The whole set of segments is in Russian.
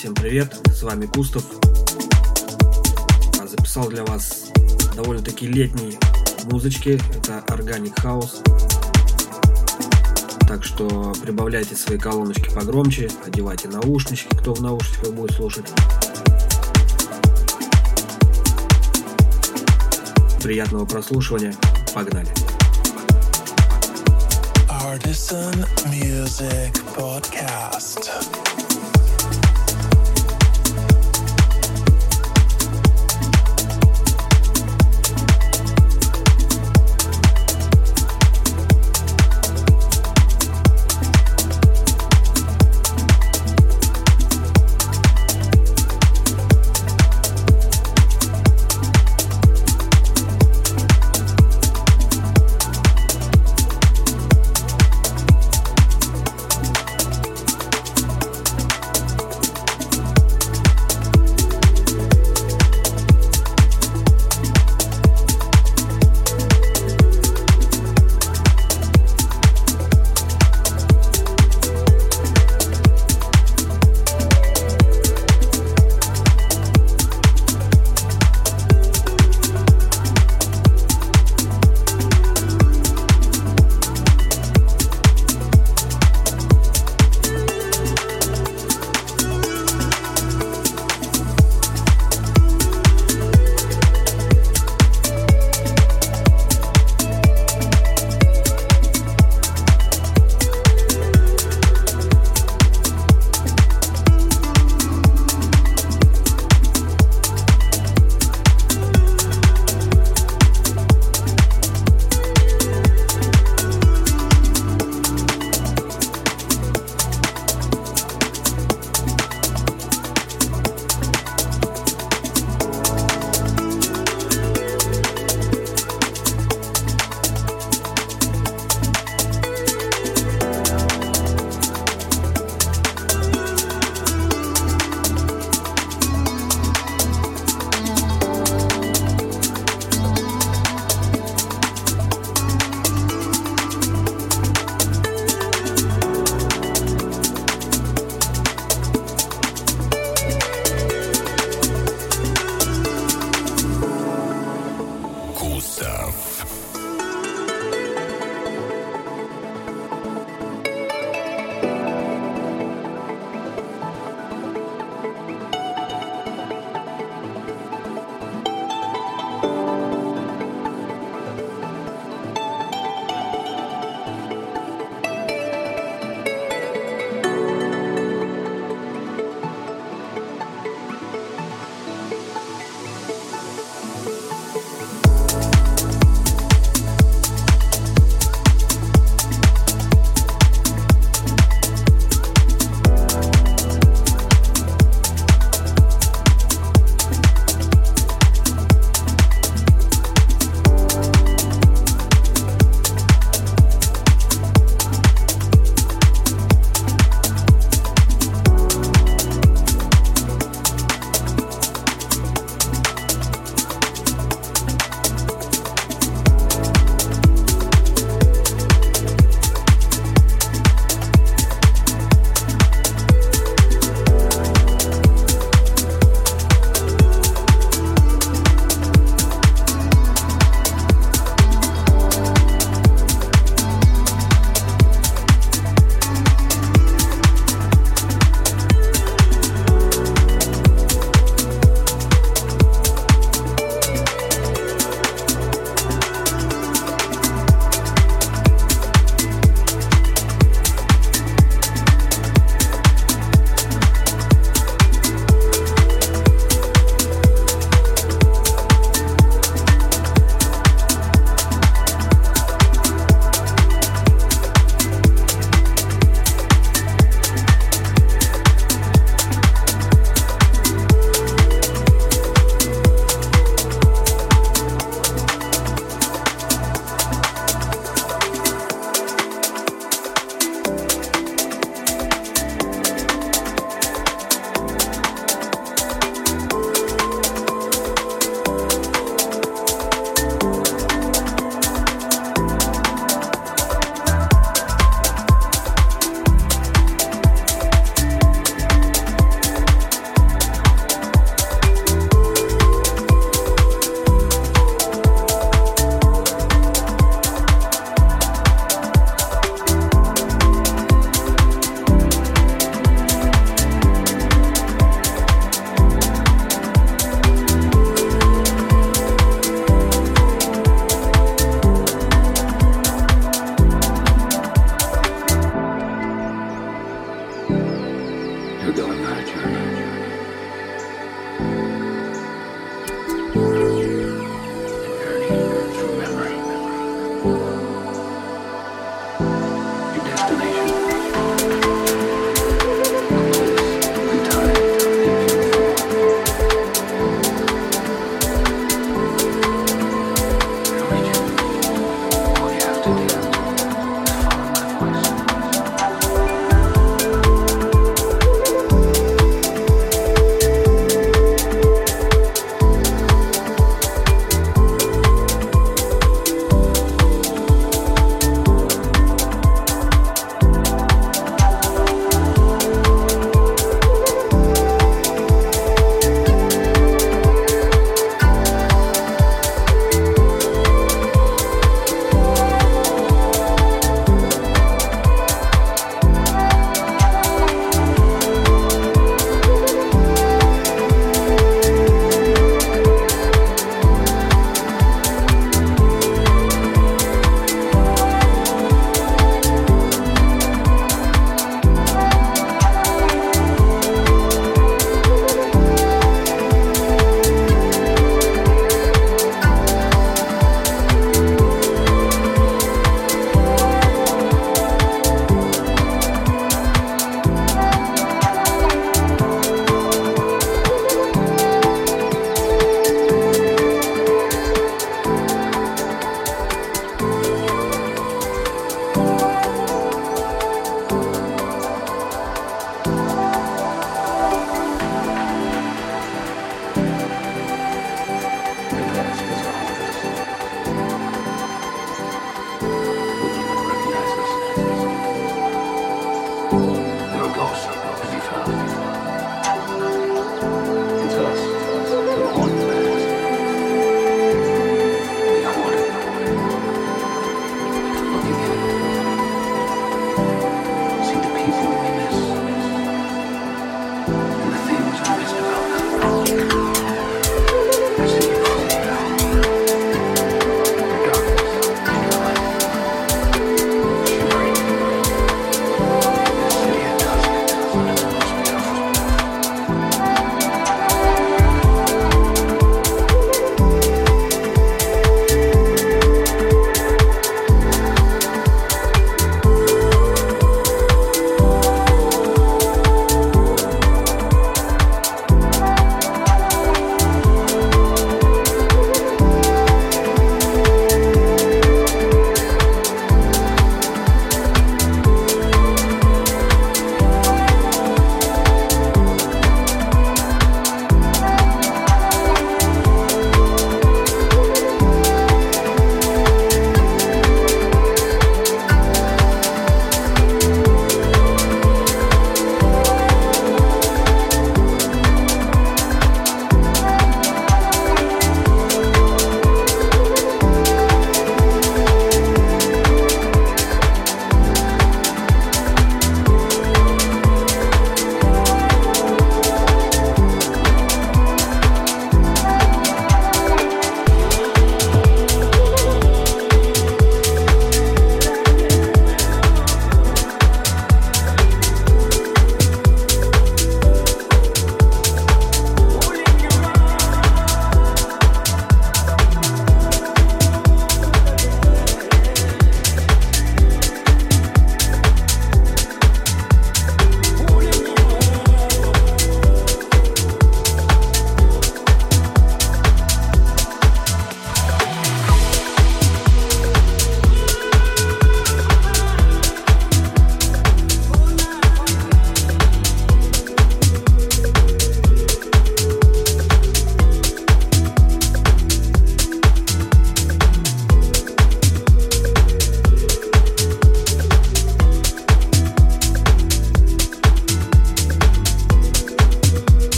Всем привет, с вами Кустов. Записал для вас довольно-таки летние музычки, это Organic House. Так что прибавляйте свои колоночки погромче, одевайте наушнички, кто в наушниках будет слушать. Приятного прослушивания, погнали! Artisan Music Podcast.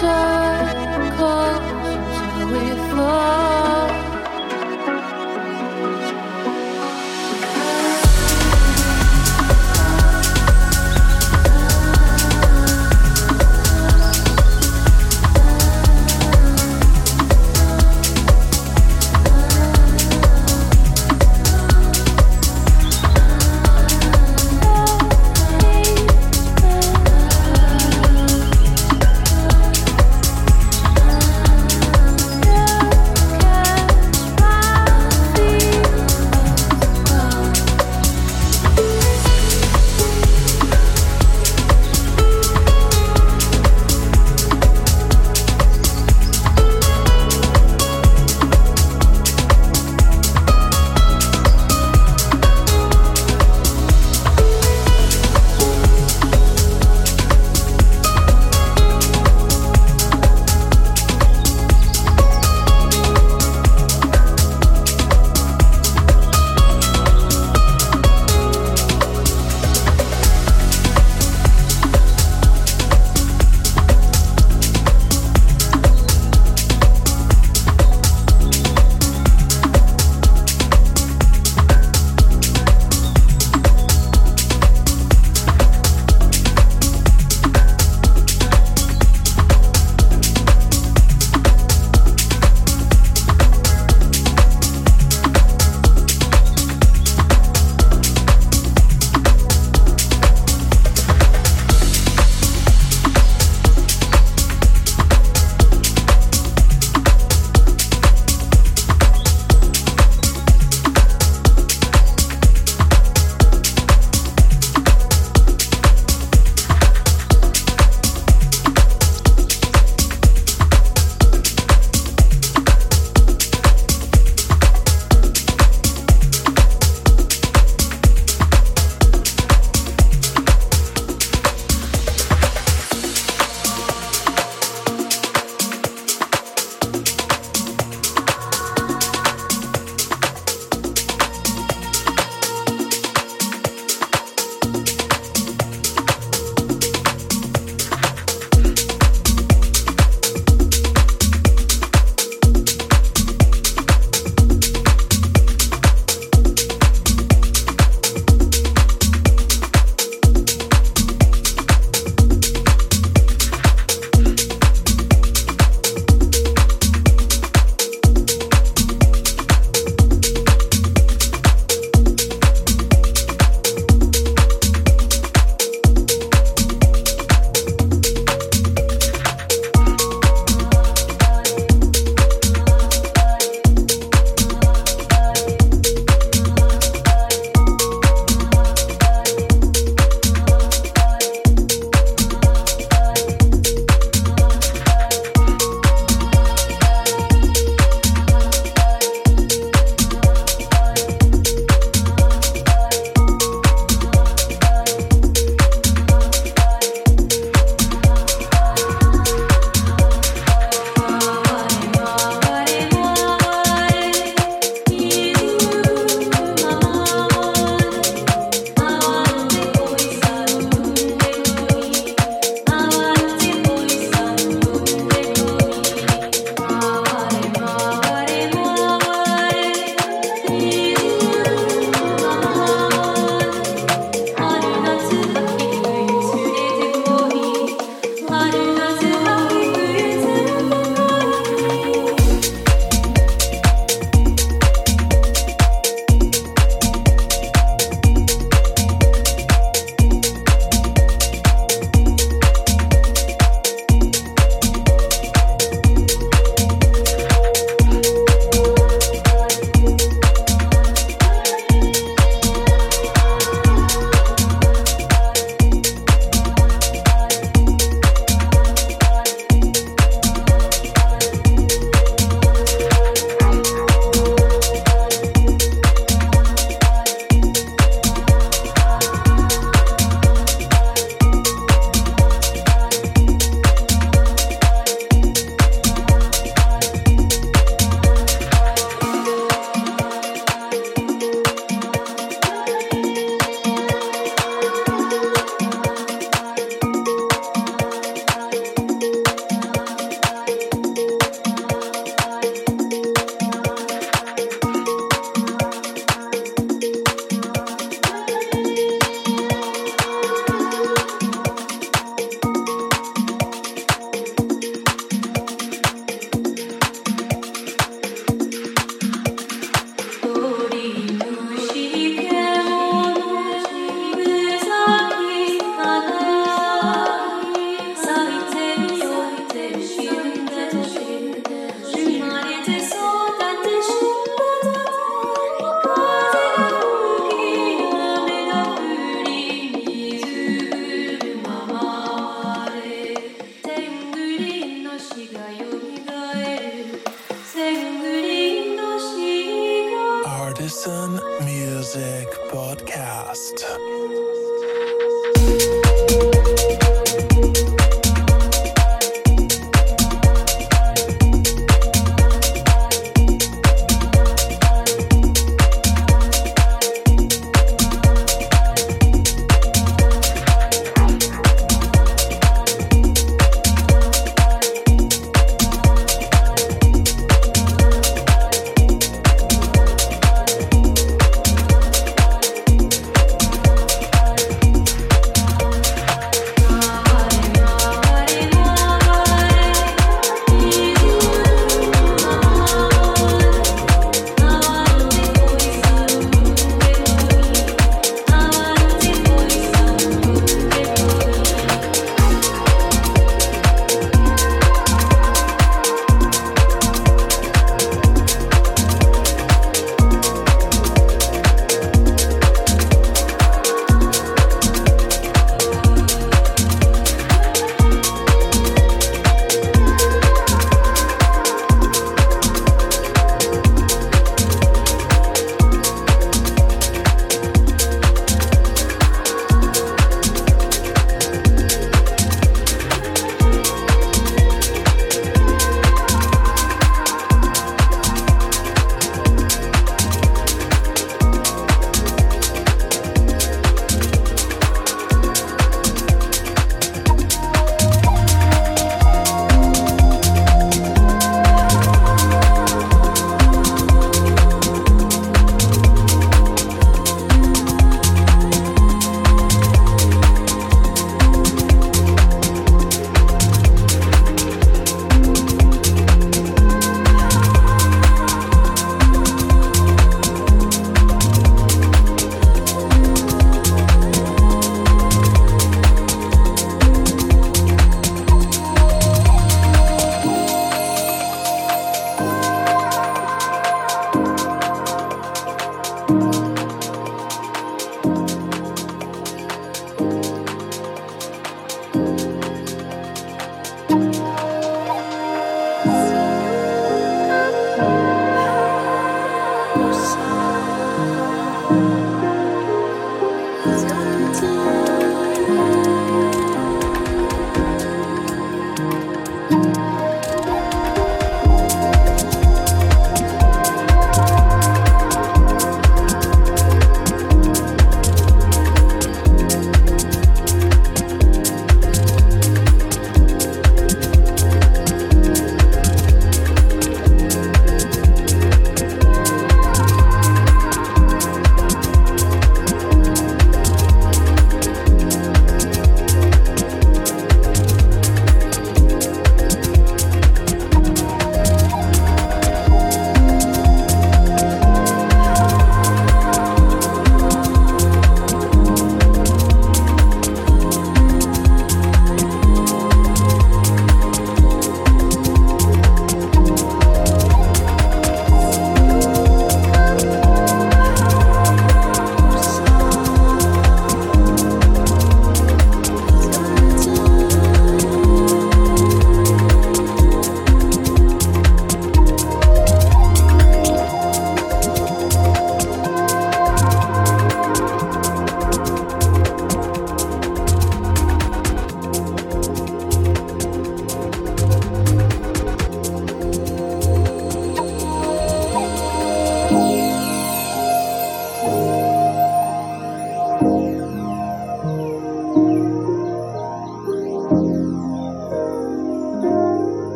circles we fall.